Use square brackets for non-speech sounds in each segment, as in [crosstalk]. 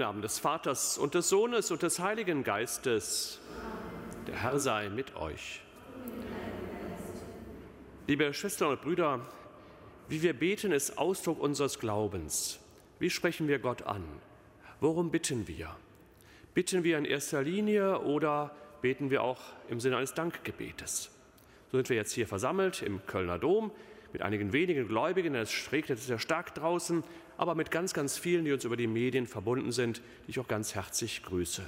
Namen des Vaters und des Sohnes und des Heiligen Geistes. Der Herr sei mit euch. Liebe Schwestern und Brüder, wie wir beten, ist Ausdruck unseres Glaubens. Wie sprechen wir Gott an? Worum bitten wir? Bitten wir in erster Linie oder beten wir auch im Sinne eines Dankgebetes? So sind wir jetzt hier versammelt im Kölner Dom mit einigen wenigen Gläubigen. Es regnet sehr stark draußen, aber mit ganz, ganz vielen, die uns über die Medien verbunden sind, die ich auch ganz herzlich grüße.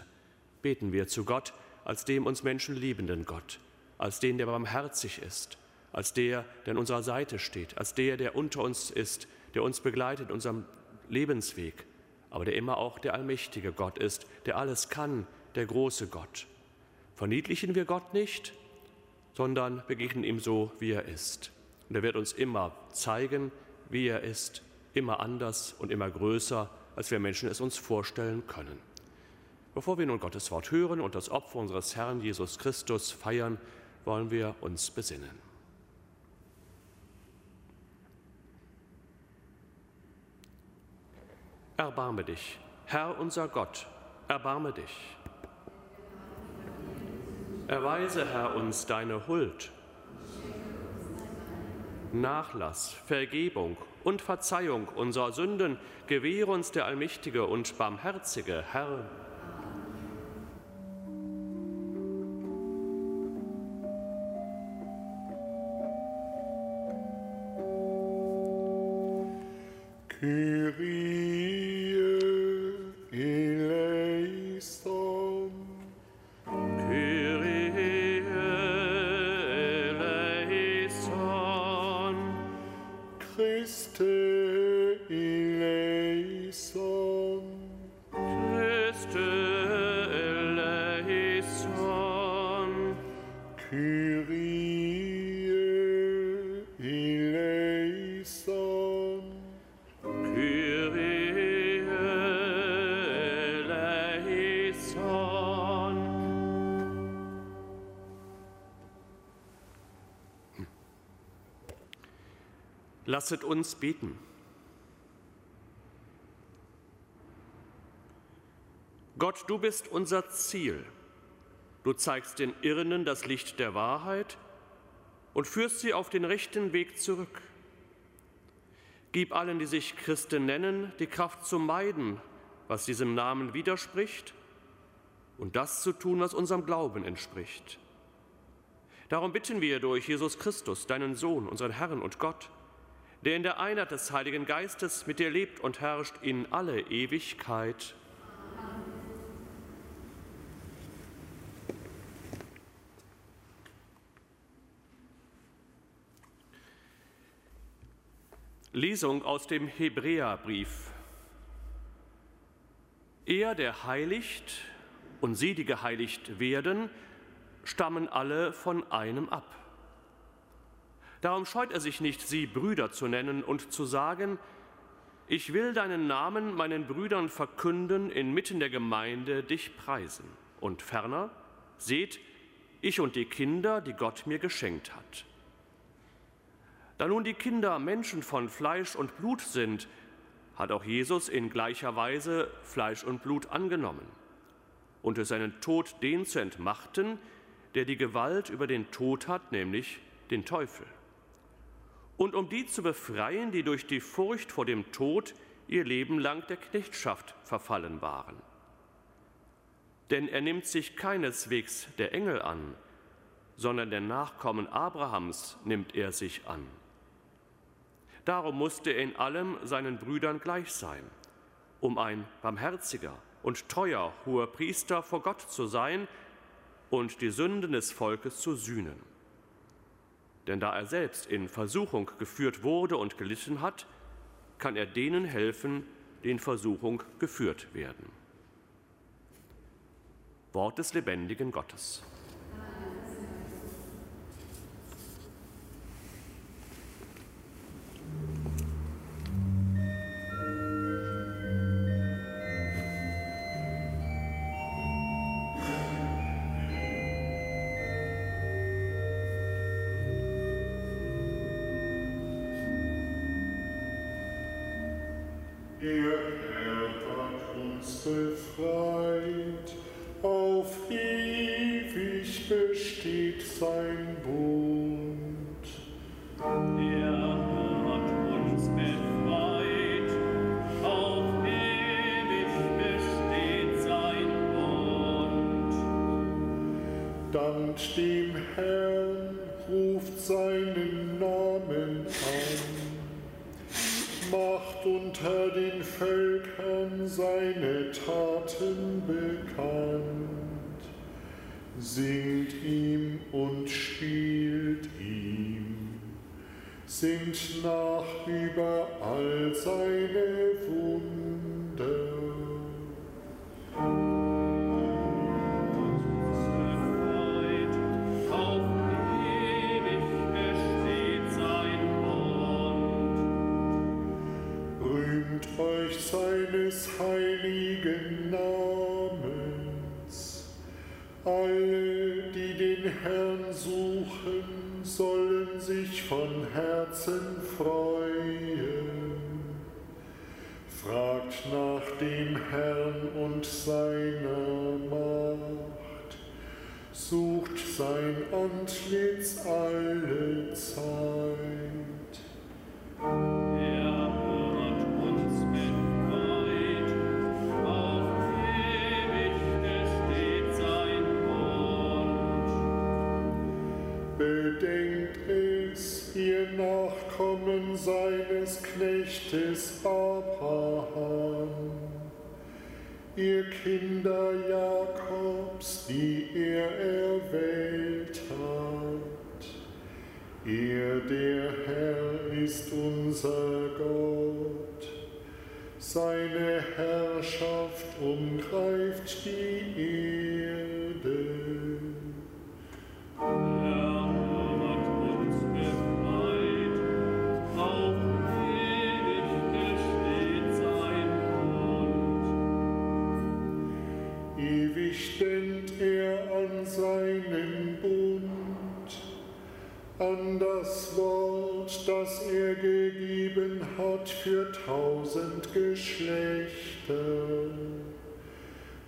Beten wir zu Gott als dem uns Menschen liebenden Gott, als den, der barmherzig ist, als der, der an unserer Seite steht, als der, der unter uns ist, der uns begleitet in unserem Lebensweg, aber der immer auch der allmächtige Gott ist, der alles kann, der große Gott. Verniedlichen wir Gott nicht, sondern begegnen ihm so, wie er ist. Und er wird uns immer zeigen, wie er ist, immer anders und immer größer, als wir Menschen es uns vorstellen können. Bevor wir nun Gottes Wort hören und das Opfer unseres Herrn Jesus Christus feiern, wollen wir uns besinnen. Erbarme dich, Herr unser Gott, erbarme dich. Erweise, Herr, uns deine Huld Nachlass, Vergebung und Verzeihung unserer Sünden gewähre uns der allmächtige und barmherzige Herr. Lasset uns beten. Gott, du bist unser Ziel. Du zeigst den Irrenden das Licht der Wahrheit und führst sie auf den rechten Weg zurück. Gib allen, die sich Christen nennen, die Kraft zu meiden, was diesem Namen widerspricht, und das zu tun, was unserem Glauben entspricht. Darum bitten wir durch Jesus Christus, deinen Sohn, unseren Herrn und Gott, der in der Einheit des Heiligen Geistes mit dir lebt und herrscht in alle Ewigkeit. Lesung aus dem Hebräerbrief. Er, der heiligt und sie, die geheiligt werden, stammen alle von einem ab. Darum scheut er sich nicht, sie Brüder zu nennen und zu sagen, ich will deinen Namen meinen Brüdern verkünden, inmitten der Gemeinde dich preisen. Und ferner, seht, ich und die Kinder, die Gott mir geschenkt hat. Da nun die Kinder Menschen von Fleisch und Blut sind, hat auch Jesus in gleicher Weise Fleisch und Blut angenommen und durch seinen Tod den zu entmachten, der die Gewalt über den Tod hat, nämlich den Teufel und um die zu befreien, die durch die Furcht vor dem Tod ihr Leben lang der Knechtschaft verfallen waren. Denn er nimmt sich keineswegs der Engel an, sondern der Nachkommen Abrahams nimmt er sich an. Darum musste er in allem seinen Brüdern gleich sein, um ein barmherziger und treuer hoher Priester vor Gott zu sein und die Sünden des Volkes zu sühnen. Denn da er selbst in Versuchung geführt wurde und gelitten hat, kann er denen helfen, die in Versuchung geführt werden. Wort des lebendigen Gottes. Dankt dem Herrn, ruft seinen Namen an. Macht unter den Völkern seine Taten bekannt, singt ihm und spielt ihm, singt nach über all seine heiligen Namens. Alle, die den Herrn suchen, sollen sich von Herzen freuen. Fragt nach dem Herrn und seiner Macht, sucht sein Antlitz alle Zeit. Kinder Jakobs, die er erwählt hat. Er, der Herr, ist unser Gott. Seine Herrschaft umgreift die Erde. Er gegeben hat für tausend Geschlechter,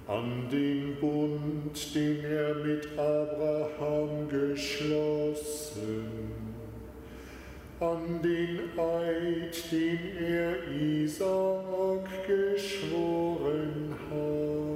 an den Bund, den er mit Abraham geschlossen, an den Eid, den er Isaak geschworen hat.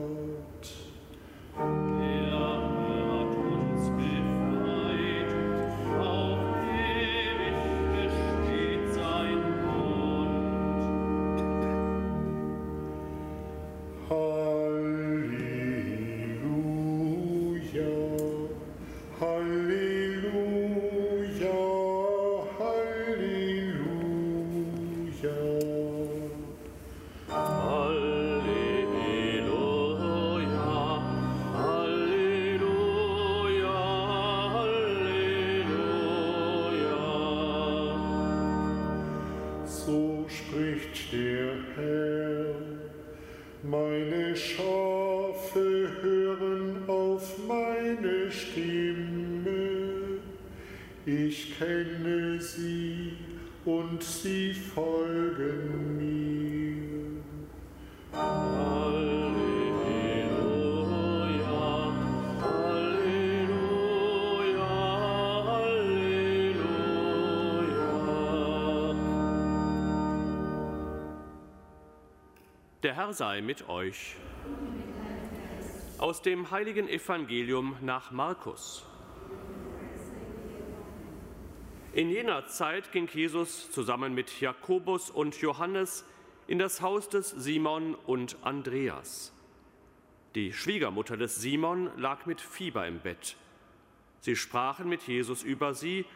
Der Herr sei mit euch. Aus dem heiligen Evangelium nach Markus. In jener Zeit ging Jesus zusammen mit Jakobus und Johannes in das Haus des Simon und Andreas. Die Schwiegermutter des Simon lag mit Fieber im Bett. Sie sprachen mit Jesus über sie,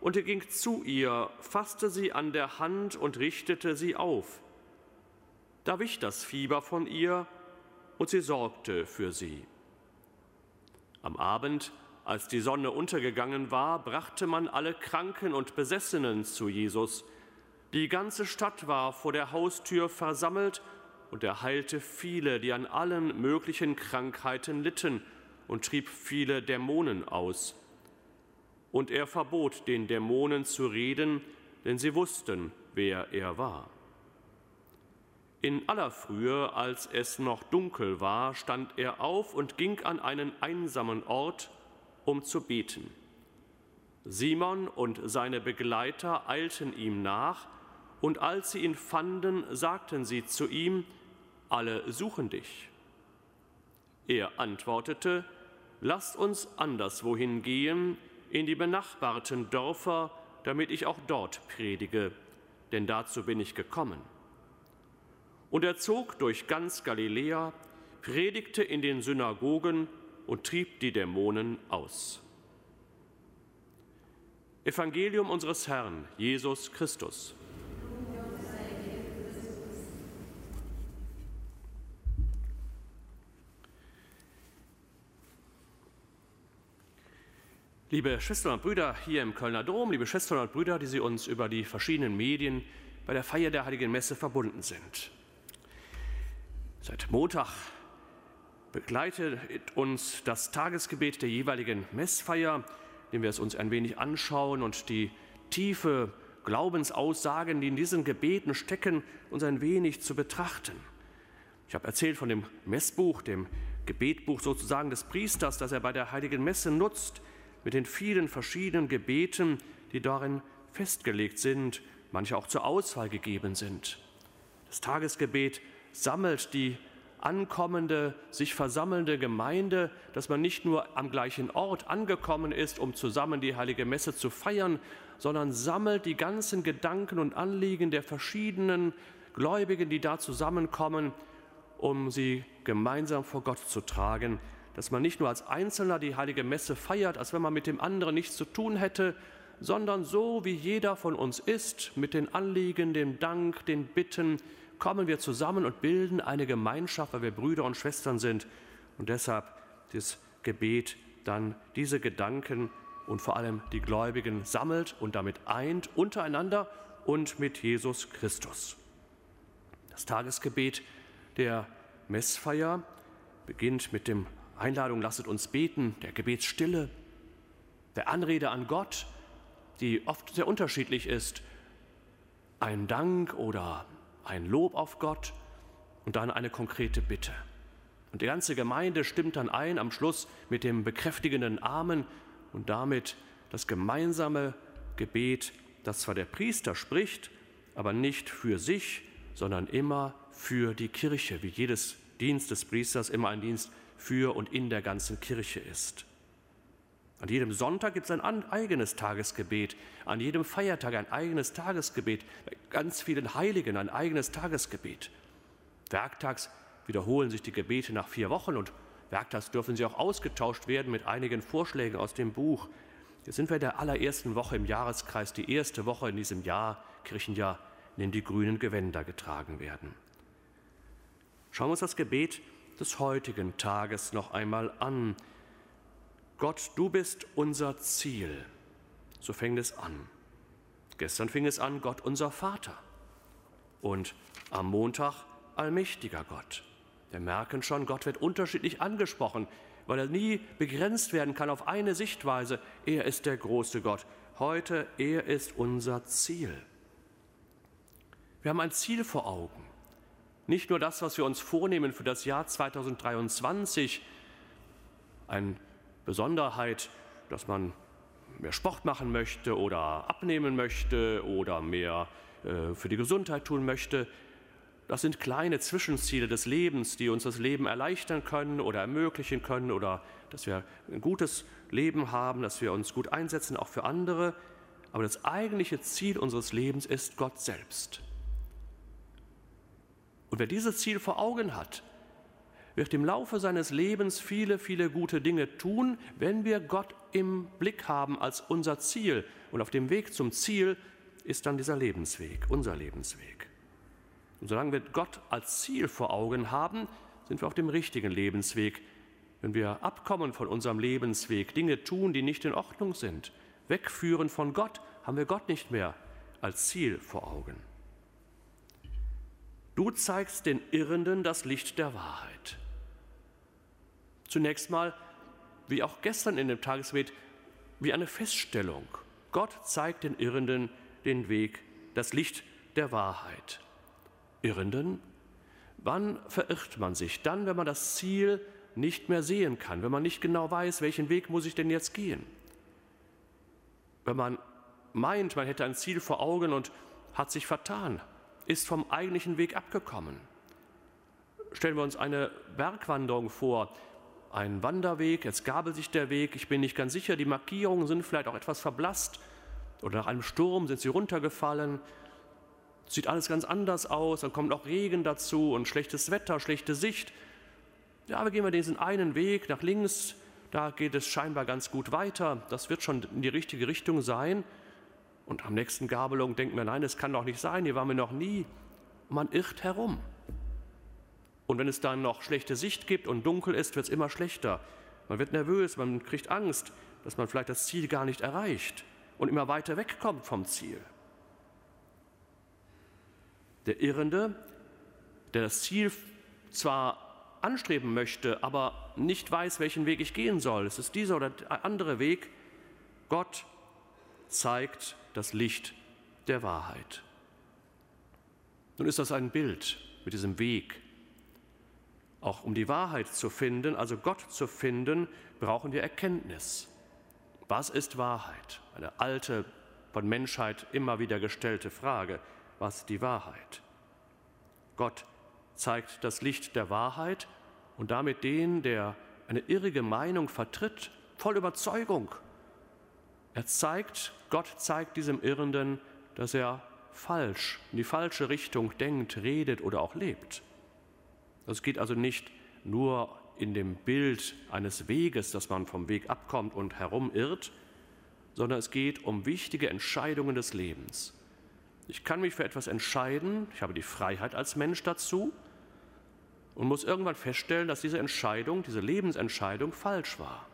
und er ging zu ihr, fasste sie an der Hand und richtete sie auf. Da wich das Fieber von ihr und sie sorgte für sie. Am Abend, als die Sonne untergegangen war, brachte man alle Kranken und Besessenen zu Jesus. Die ganze Stadt war vor der Haustür versammelt und er heilte viele, die an allen möglichen Krankheiten litten und trieb viele Dämonen aus. Und er verbot den Dämonen zu reden, denn sie wussten, wer er war. In aller Frühe, als es noch dunkel war, stand er auf und ging an einen einsamen Ort, um zu beten. Simon und seine Begleiter eilten ihm nach, und als sie ihn fanden, sagten sie zu ihm, alle suchen dich. Er antwortete, lasst uns anderswohin gehen, in die benachbarten Dörfer, damit ich auch dort predige, denn dazu bin ich gekommen. Und er zog durch ganz Galiläa, predigte in den Synagogen und trieb die Dämonen aus. Evangelium unseres Herrn Jesus Christus. Liebe Schwestern und Brüder hier im Kölner Dom, liebe Schwestern und Brüder, die Sie uns über die verschiedenen Medien bei der Feier der Heiligen Messe verbunden sind. Seit Montag begleitet uns das Tagesgebet der jeweiligen Messfeier, indem wir es uns ein wenig anschauen und die tiefe Glaubensaussagen, die in diesen Gebeten stecken, uns ein wenig zu betrachten. Ich habe erzählt von dem Messbuch, dem Gebetbuch sozusagen des Priesters, das er bei der heiligen Messe nutzt, mit den vielen verschiedenen Gebeten, die darin festgelegt sind, manche auch zur Auswahl gegeben sind. Das Tagesgebet sammelt die ankommende, sich versammelnde Gemeinde, dass man nicht nur am gleichen Ort angekommen ist, um zusammen die heilige Messe zu feiern, sondern sammelt die ganzen Gedanken und Anliegen der verschiedenen Gläubigen, die da zusammenkommen, um sie gemeinsam vor Gott zu tragen. Dass man nicht nur als Einzelner die heilige Messe feiert, als wenn man mit dem anderen nichts zu tun hätte, sondern so wie jeder von uns ist, mit den Anliegen, dem Dank, den Bitten, kommen wir zusammen und bilden eine Gemeinschaft, weil wir Brüder und Schwestern sind. Und deshalb das Gebet dann diese Gedanken und vor allem die Gläubigen sammelt und damit eint untereinander und mit Jesus Christus. Das Tagesgebet der Messfeier beginnt mit dem Einladung, lasset uns beten, der Gebetsstille, der Anrede an Gott, die oft sehr unterschiedlich ist, ein Dank oder ein Lob auf Gott und dann eine konkrete Bitte. Und die ganze Gemeinde stimmt dann ein am Schluss mit dem bekräftigenden Amen und damit das gemeinsame Gebet, das zwar der Priester spricht, aber nicht für sich, sondern immer für die Kirche, wie jedes Dienst des Priesters immer ein Dienst für und in der ganzen Kirche ist. An jedem Sonntag gibt es ein eigenes Tagesgebet, an jedem Feiertag ein eigenes Tagesgebet, ganz vielen Heiligen ein eigenes Tagesgebet. Werktags wiederholen sich die Gebete nach vier Wochen und werktags dürfen sie auch ausgetauscht werden mit einigen Vorschlägen aus dem Buch. Jetzt sind wir in der allerersten Woche im Jahreskreis, die erste Woche in diesem Jahr, Kirchenjahr, in dem die grünen Gewänder getragen werden. Schauen wir uns das Gebet des heutigen Tages noch einmal an. Gott, du bist unser Ziel. So fängt es an. Gestern fing es an, Gott unser Vater. Und am Montag allmächtiger Gott. Wir merken schon, Gott wird unterschiedlich angesprochen, weil er nie begrenzt werden kann auf eine Sichtweise. Er ist der große Gott. Heute, er ist unser Ziel. Wir haben ein Ziel vor Augen. Nicht nur das, was wir uns vornehmen für das Jahr 2023, eine Besonderheit, dass man mehr Sport machen möchte oder abnehmen möchte oder mehr äh, für die Gesundheit tun möchte. Das sind kleine Zwischenziele des Lebens, die uns das Leben erleichtern können oder ermöglichen können oder dass wir ein gutes Leben haben, dass wir uns gut einsetzen, auch für andere. Aber das eigentliche Ziel unseres Lebens ist Gott selbst. Und wer dieses Ziel vor Augen hat, wird im Laufe seines Lebens viele, viele gute Dinge tun, wenn wir Gott im Blick haben als unser Ziel. Und auf dem Weg zum Ziel ist dann dieser Lebensweg, unser Lebensweg. Und solange wir Gott als Ziel vor Augen haben, sind wir auf dem richtigen Lebensweg. Wenn wir abkommen von unserem Lebensweg, Dinge tun, die nicht in Ordnung sind, wegführen von Gott, haben wir Gott nicht mehr als Ziel vor Augen. Du zeigst den Irrenden das Licht der Wahrheit. Zunächst mal, wie auch gestern in dem Tagesgebet, wie eine Feststellung. Gott zeigt den Irrenden den Weg, das Licht der Wahrheit. Irrenden? Wann verirrt man sich? Dann, wenn man das Ziel nicht mehr sehen kann, wenn man nicht genau weiß, welchen Weg muss ich denn jetzt gehen. Wenn man meint, man hätte ein Ziel vor Augen und hat sich vertan, ist vom eigentlichen Weg abgekommen. Stellen wir uns eine Bergwanderung vor, ein Wanderweg, jetzt gabelt sich der Weg, ich bin nicht ganz sicher, die Markierungen sind vielleicht auch etwas verblasst oder nach einem Sturm sind sie runtergefallen. Sieht alles ganz anders aus, dann kommt noch Regen dazu und schlechtes Wetter, schlechte Sicht. Ja, wir gehen wir diesen einen Weg nach links, da geht es scheinbar ganz gut weiter, das wird schon in die richtige Richtung sein. Und am nächsten Gabelung denkt man, nein, das kann doch nicht sein, hier waren wir noch nie. Man irrt herum. Und wenn es dann noch schlechte Sicht gibt und dunkel ist, wird es immer schlechter. Man wird nervös, man kriegt Angst, dass man vielleicht das Ziel gar nicht erreicht und immer weiter wegkommt vom Ziel. Der Irrende, der das Ziel zwar anstreben möchte, aber nicht weiß, welchen Weg ich gehen soll, es ist dieser oder andere Weg, Gott zeigt das Licht der Wahrheit. Nun ist das ein Bild mit diesem Weg. Auch um die Wahrheit zu finden, also Gott zu finden, brauchen wir Erkenntnis. Was ist Wahrheit? Eine alte, von Menschheit immer wieder gestellte Frage. Was ist die Wahrheit? Gott zeigt das Licht der Wahrheit und damit den, der eine irrige Meinung vertritt, voll Überzeugung. Er zeigt, Gott zeigt diesem Irrenden, dass er falsch, in die falsche Richtung denkt, redet oder auch lebt. Es geht also nicht nur in dem Bild eines Weges, dass man vom Weg abkommt und herumirrt, sondern es geht um wichtige Entscheidungen des Lebens. Ich kann mich für etwas entscheiden, ich habe die Freiheit als Mensch dazu und muss irgendwann feststellen, dass diese Entscheidung, diese Lebensentscheidung falsch war.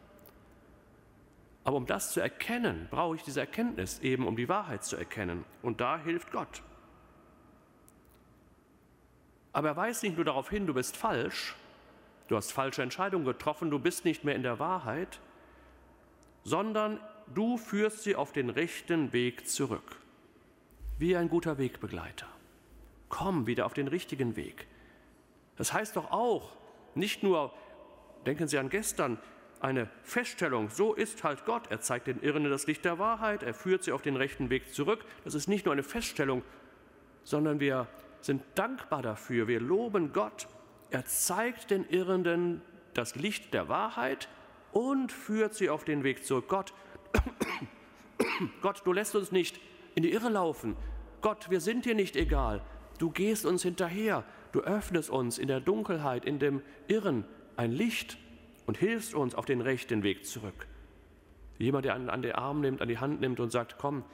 Aber um das zu erkennen, brauche ich diese Erkenntnis, eben um die Wahrheit zu erkennen. Und da hilft Gott. Aber er weist nicht nur darauf hin, du bist falsch, du hast falsche Entscheidungen getroffen, du bist nicht mehr in der Wahrheit, sondern du führst sie auf den rechten Weg zurück. Wie ein guter Wegbegleiter. Komm wieder auf den richtigen Weg. Das heißt doch auch, nicht nur, denken Sie an gestern, eine Feststellung, so ist halt Gott, er zeigt den Irren das Licht der Wahrheit, er führt sie auf den rechten Weg zurück. Das ist nicht nur eine Feststellung, sondern wir sind dankbar dafür, wir loben Gott. Er zeigt den Irrenden das Licht der Wahrheit und führt sie auf den Weg zurück. Gott, [coughs] Gott, du lässt uns nicht in die Irre laufen. Gott, wir sind dir nicht egal. Du gehst uns hinterher. Du öffnest uns in der Dunkelheit, in dem Irren ein Licht und hilfst uns auf den rechten Weg zurück. Jemand, der einen an den Arm nimmt, an die Hand nimmt und sagt, komm,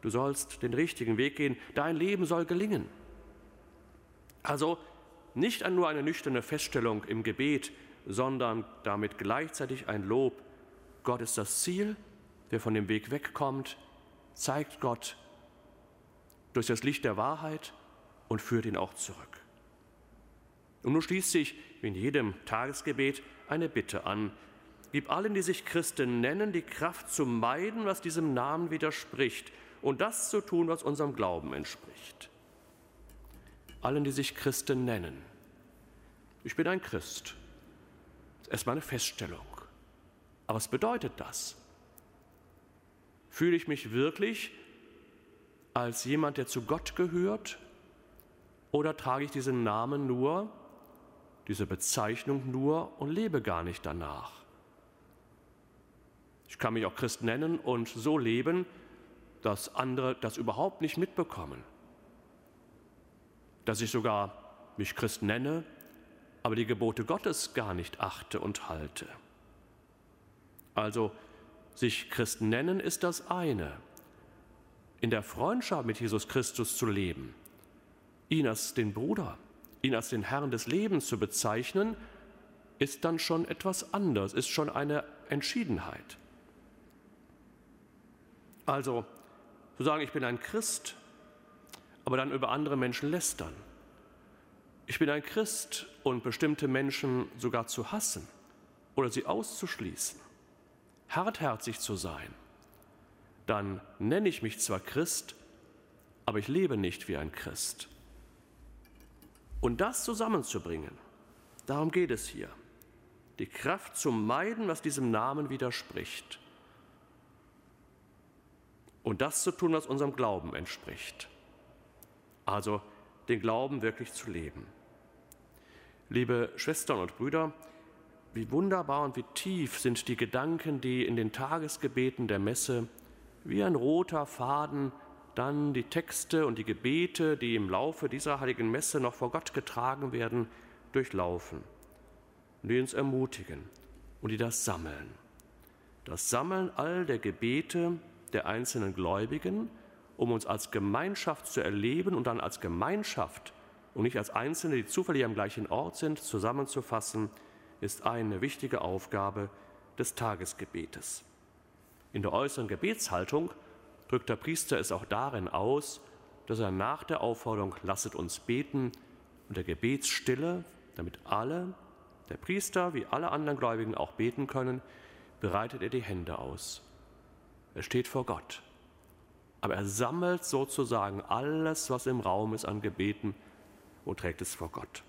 du sollst den richtigen Weg gehen, dein Leben soll gelingen. Also nicht nur eine nüchterne Feststellung im Gebet, sondern damit gleichzeitig ein Lob. Gott ist das Ziel, wer von dem Weg wegkommt, zeigt Gott durch das Licht der Wahrheit und führt ihn auch zurück. Und nun schließt sich, in jedem Tagesgebet, eine Bitte an. Gib allen, die sich Christen nennen, die Kraft zu meiden, was diesem Namen widerspricht und das zu tun, was unserem Glauben entspricht allen, die sich Christen nennen. Ich bin ein Christ. Das ist erstmal eine Feststellung. Aber was bedeutet das? Fühle ich mich wirklich als jemand, der zu Gott gehört? Oder trage ich diesen Namen nur, diese Bezeichnung nur und lebe gar nicht danach? Ich kann mich auch Christ nennen und so leben, dass andere das überhaupt nicht mitbekommen dass ich sogar mich Christ nenne, aber die Gebote Gottes gar nicht achte und halte. Also sich Christ nennen ist das eine. In der Freundschaft mit Jesus Christus zu leben, ihn als den Bruder, ihn als den Herrn des Lebens zu bezeichnen, ist dann schon etwas anderes, ist schon eine Entschiedenheit. Also zu sagen, ich bin ein Christ, aber dann über andere Menschen lästern. Ich bin ein Christ und bestimmte Menschen sogar zu hassen oder sie auszuschließen, hartherzig zu sein, dann nenne ich mich zwar Christ, aber ich lebe nicht wie ein Christ. Und das zusammenzubringen, darum geht es hier. Die Kraft zu meiden, was diesem Namen widerspricht. Und das zu tun, was unserem Glauben entspricht also den Glauben wirklich zu leben. Liebe Schwestern und Brüder, wie wunderbar und wie tief sind die Gedanken, die in den Tagesgebeten der Messe wie ein roter Faden dann die Texte und die Gebete, die im Laufe dieser heiligen Messe noch vor Gott getragen werden, durchlaufen, die uns ermutigen und die das sammeln. Das Sammeln all der Gebete der einzelnen Gläubigen, um uns als Gemeinschaft zu erleben und dann als Gemeinschaft und nicht als Einzelne, die zufällig am gleichen Ort sind, zusammenzufassen, ist eine wichtige Aufgabe des Tagesgebetes. In der äußeren Gebetshaltung drückt der Priester es auch darin aus, dass er nach der Aufforderung lasset uns beten und der Gebetsstille, damit alle, der Priester wie alle anderen Gläubigen auch beten können, breitet er die Hände aus. Er steht vor Gott. Aber er sammelt sozusagen alles, was im Raum ist an Gebeten und trägt es vor Gott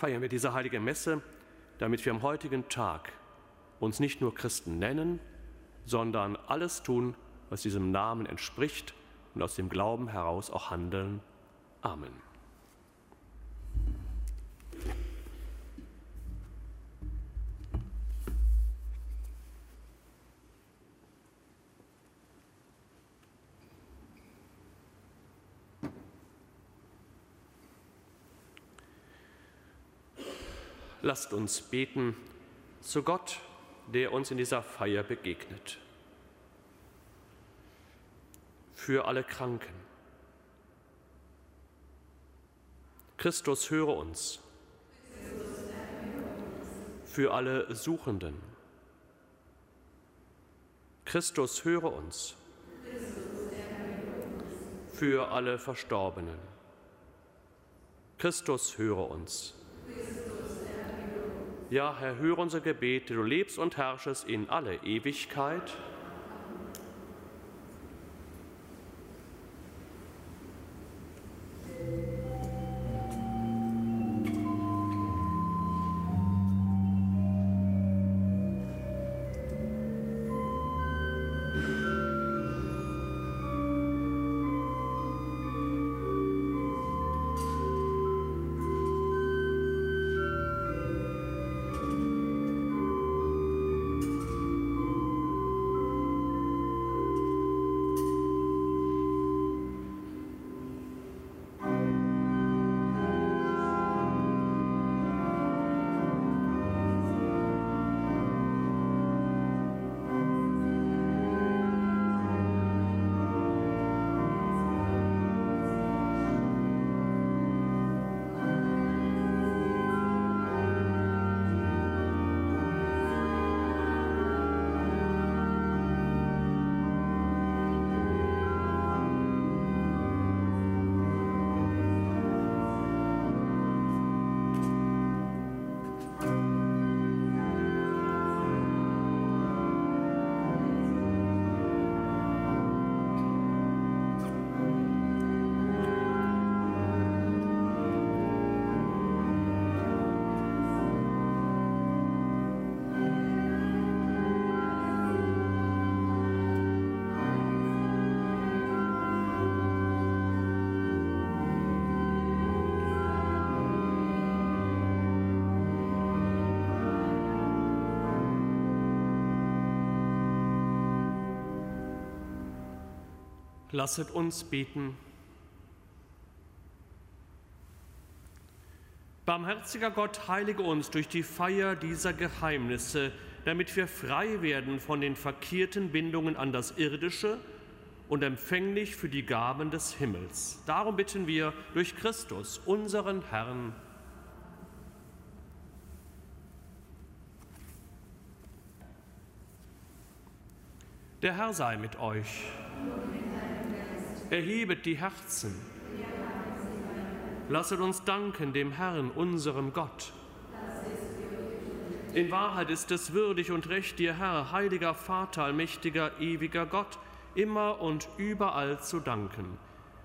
feiern wir diese heilige Messe, damit wir am heutigen Tag uns nicht nur Christen nennen, sondern alles tun, was diesem Namen entspricht und aus dem Glauben heraus auch handeln. Amen. Lasst uns beten zu Gott, der uns in dieser Feier begegnet. Für alle Kranken. Christus höre uns. Für alle Suchenden. Christus höre uns. Für alle Verstorbenen. Christus höre uns. Ja, Herr, höre unser Gebet, du lebst und herrschest in alle Ewigkeit. Lasset uns beten. Barmherziger Gott, heilige uns durch die Feier dieser Geheimnisse, damit wir frei werden von den verkehrten Bindungen an das Irdische und empfänglich für die Gaben des Himmels. Darum bitten wir durch Christus, unseren Herrn. Der Herr sei mit euch. Erhebet die Herzen. Lasset uns danken dem Herrn, unserem Gott. In Wahrheit ist es würdig und recht, dir, Herr, heiliger Vater, allmächtiger, ewiger Gott, immer und überall zu danken.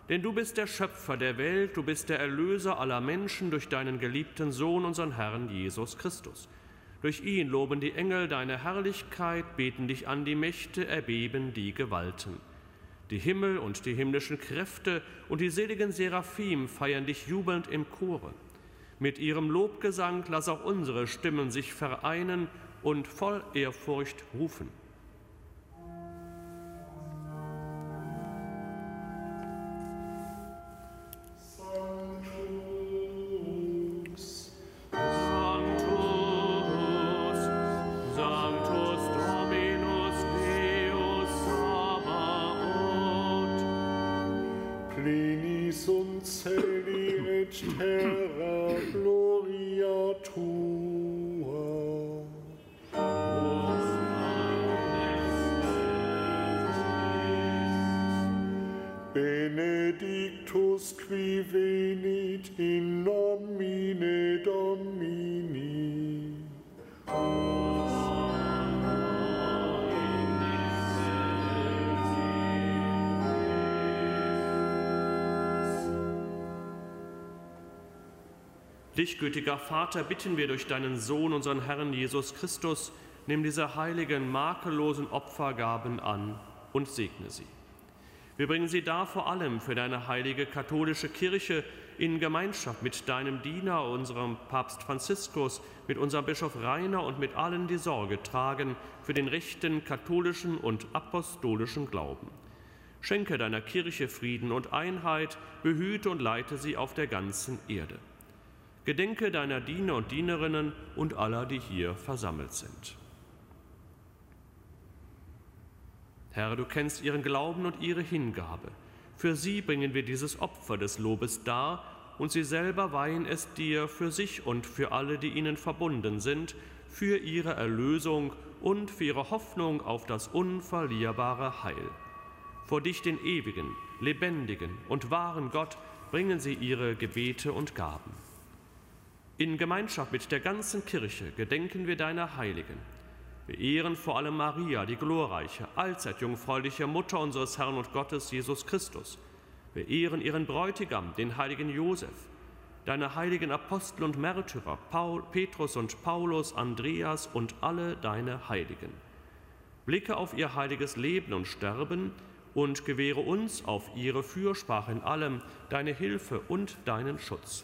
Denn du bist der Schöpfer der Welt, du bist der Erlöser aller Menschen durch deinen geliebten Sohn, unseren Herrn Jesus Christus. Durch ihn loben die Engel deine Herrlichkeit, beten dich an die Mächte, erbeben die Gewalten. Die Himmel und die himmlischen Kräfte und die seligen Seraphim feiern dich jubelnd im Chore. Mit ihrem Lobgesang lass auch unsere Stimmen sich vereinen und voll Ehrfurcht rufen. Dich, gütiger Vater, bitten wir durch deinen Sohn, unseren Herrn Jesus Christus, nimm diese heiligen, makellosen Opfergaben an und segne sie. Wir bringen sie da vor allem für deine heilige katholische Kirche in Gemeinschaft mit deinem Diener, unserem Papst Franziskus, mit unserem Bischof Rainer und mit allen, die Sorge tragen für den rechten katholischen und apostolischen Glauben. Schenke deiner Kirche Frieden und Einheit, behüte und leite sie auf der ganzen Erde. Gedenke deiner Diener und Dienerinnen und aller, die hier versammelt sind. Herr, du kennst ihren Glauben und ihre Hingabe. Für sie bringen wir dieses Opfer des Lobes dar und sie selber weihen es dir für sich und für alle, die ihnen verbunden sind, für ihre Erlösung und für ihre Hoffnung auf das unverlierbare Heil. Vor dich, den ewigen, lebendigen und wahren Gott, bringen sie ihre Gebete und Gaben. In Gemeinschaft mit der ganzen Kirche gedenken wir deiner Heiligen. Wir ehren vor allem Maria, die glorreiche, allzeit jungfräuliche Mutter unseres Herrn und Gottes Jesus Christus. Wir ehren ihren Bräutigam, den heiligen Josef, deine heiligen Apostel und Märtyrer, Paul, Petrus und Paulus, Andreas und alle deine Heiligen. Blicke auf ihr heiliges Leben und Sterben und gewähre uns auf ihre Fürsprache in allem deine Hilfe und deinen Schutz.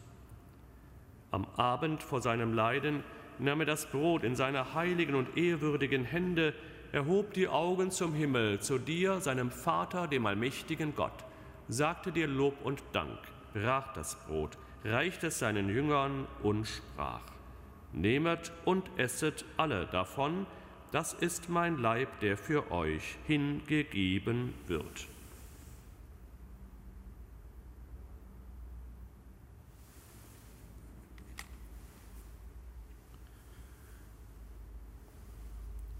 Am Abend vor seinem Leiden nahm er das Brot in seine heiligen und ehrwürdigen Hände, erhob die Augen zum Himmel, zu dir, seinem Vater, dem allmächtigen Gott, sagte dir Lob und Dank, brach das Brot, reichte es seinen Jüngern und sprach, Nehmet und esset alle davon, das ist mein Leib, der für euch hingegeben wird.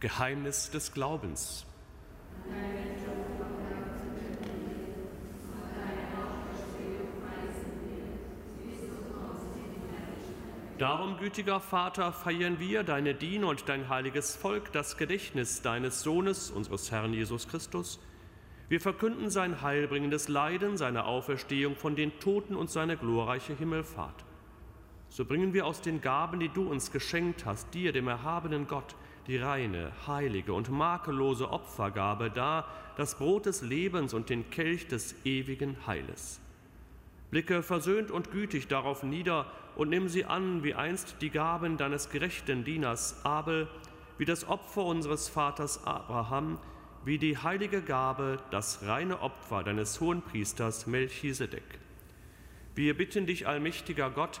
Geheimnis des Glaubens. Darum, gütiger Vater, feiern wir, deine Diener und dein heiliges Volk, das Gedächtnis deines Sohnes, unseres Herrn Jesus Christus. Wir verkünden sein heilbringendes Leiden, seine Auferstehung von den Toten und seine glorreiche Himmelfahrt. So bringen wir aus den Gaben, die du uns geschenkt hast, dir, dem erhabenen Gott, die reine, heilige und makellose Opfergabe dar, das Brot des Lebens und den Kelch des ewigen Heiles. Blicke versöhnt und gütig darauf nieder und nimm sie an, wie einst die Gaben deines gerechten Dieners Abel, wie das Opfer unseres Vaters Abraham, wie die heilige Gabe, das reine Opfer deines Hohenpriesters Melchisedek. Wir bitten dich, allmächtiger Gott,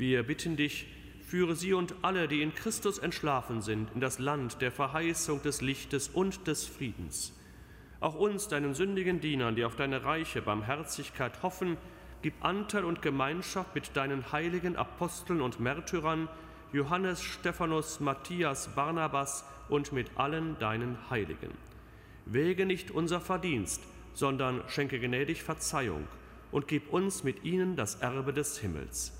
Wir bitten dich, führe sie und alle, die in Christus entschlafen sind, in das Land der Verheißung des Lichtes und des Friedens. Auch uns, deinen sündigen Dienern, die auf deine reiche Barmherzigkeit hoffen, gib Anteil und Gemeinschaft mit deinen heiligen Aposteln und Märtyrern, Johannes, Stephanus, Matthias, Barnabas und mit allen deinen Heiligen. Wege nicht unser Verdienst, sondern schenke gnädig Verzeihung und gib uns mit ihnen das Erbe des Himmels.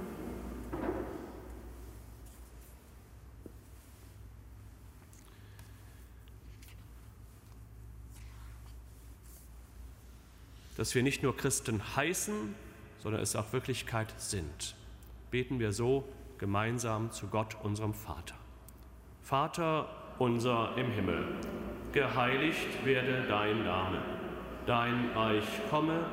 Dass wir nicht nur Christen heißen, sondern es auch Wirklichkeit sind. Beten wir so gemeinsam zu Gott, unserem Vater. Vater unser im Himmel, geheiligt werde dein Name, dein Reich komme,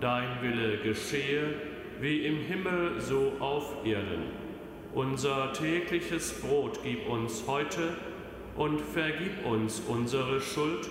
dein Wille geschehe, wie im Himmel so auf Erden. Unser tägliches Brot gib uns heute und vergib uns unsere Schuld,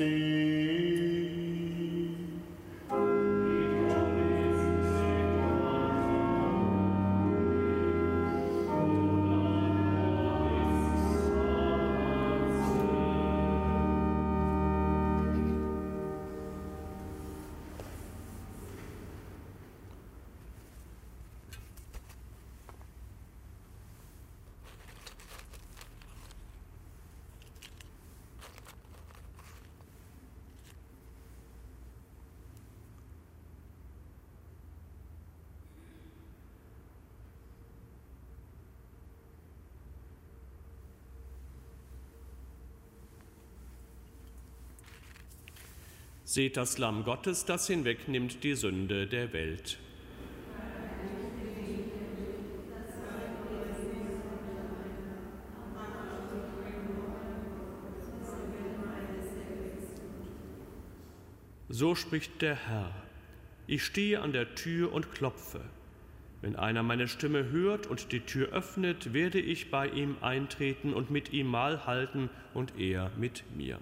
Christi. Seht das Lamm Gottes, das hinwegnimmt die Sünde der Welt. So spricht der Herr, ich stehe an der Tür und klopfe. Wenn einer meine Stimme hört und die Tür öffnet, werde ich bei ihm eintreten und mit ihm Mahl halten und er mit mir.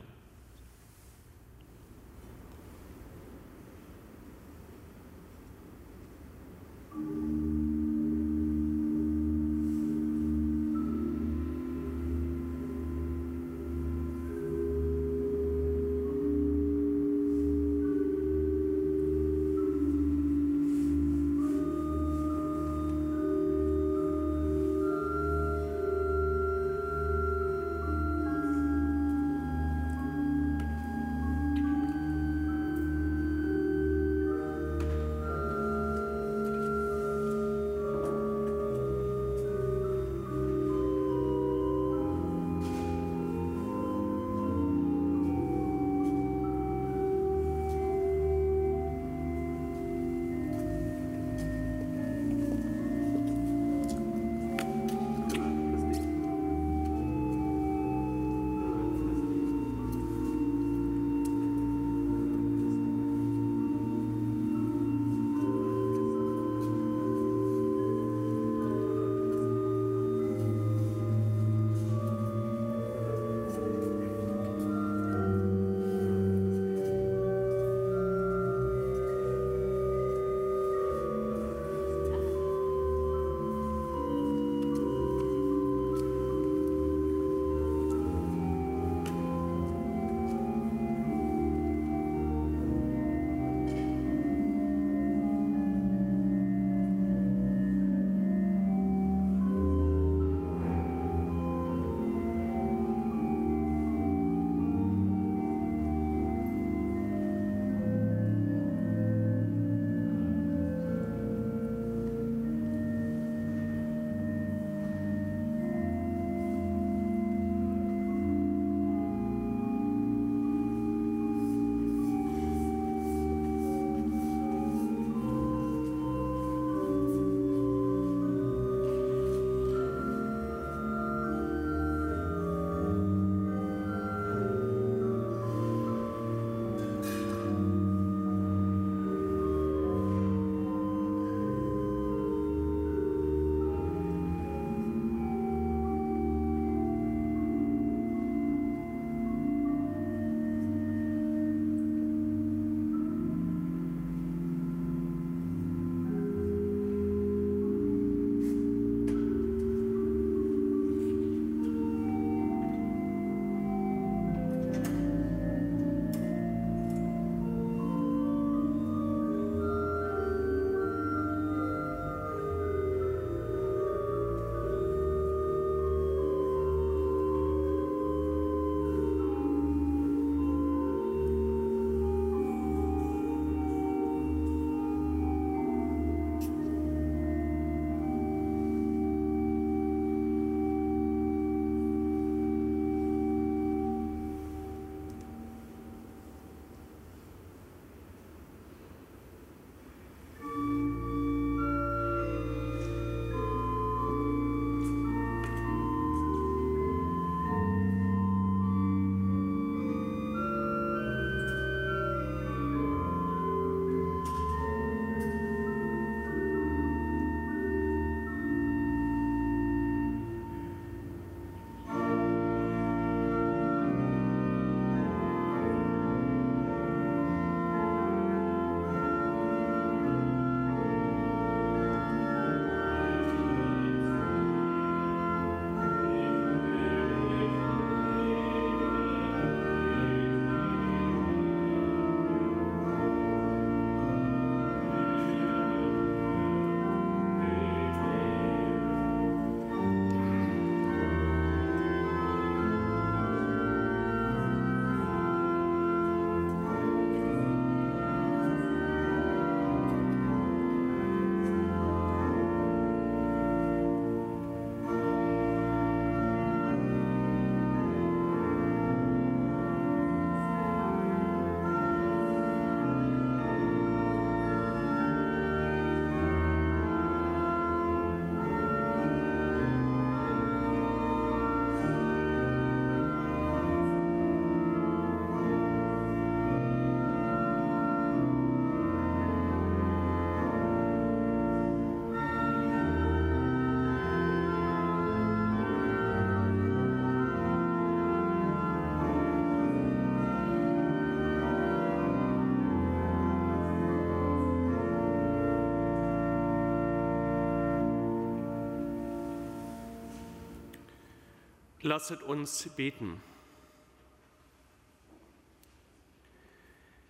Lasset uns beten.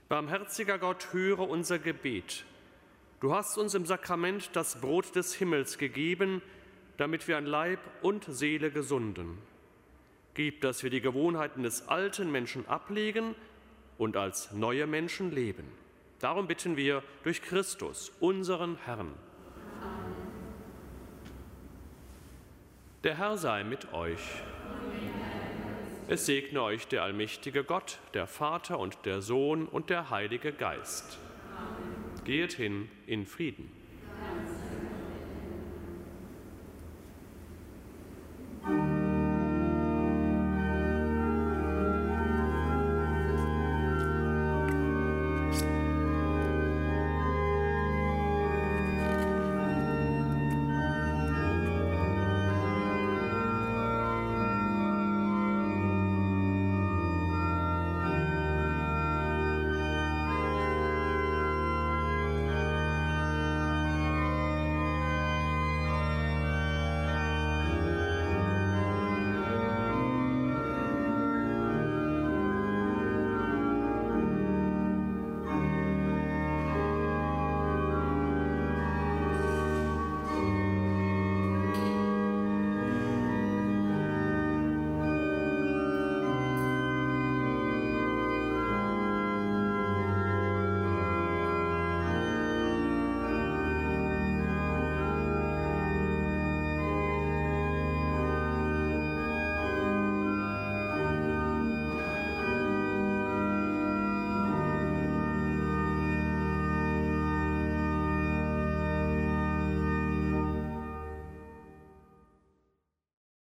Barmherziger Gott, höre unser Gebet. Du hast uns im Sakrament das Brot des Himmels gegeben, damit wir an Leib und Seele gesunden. Gib, dass wir die Gewohnheiten des alten Menschen ablegen und als neue Menschen leben. Darum bitten wir durch Christus, unseren Herrn. Der Herr sei mit euch. Es segne euch der allmächtige Gott, der Vater und der Sohn und der Heilige Geist. Geht hin in Frieden.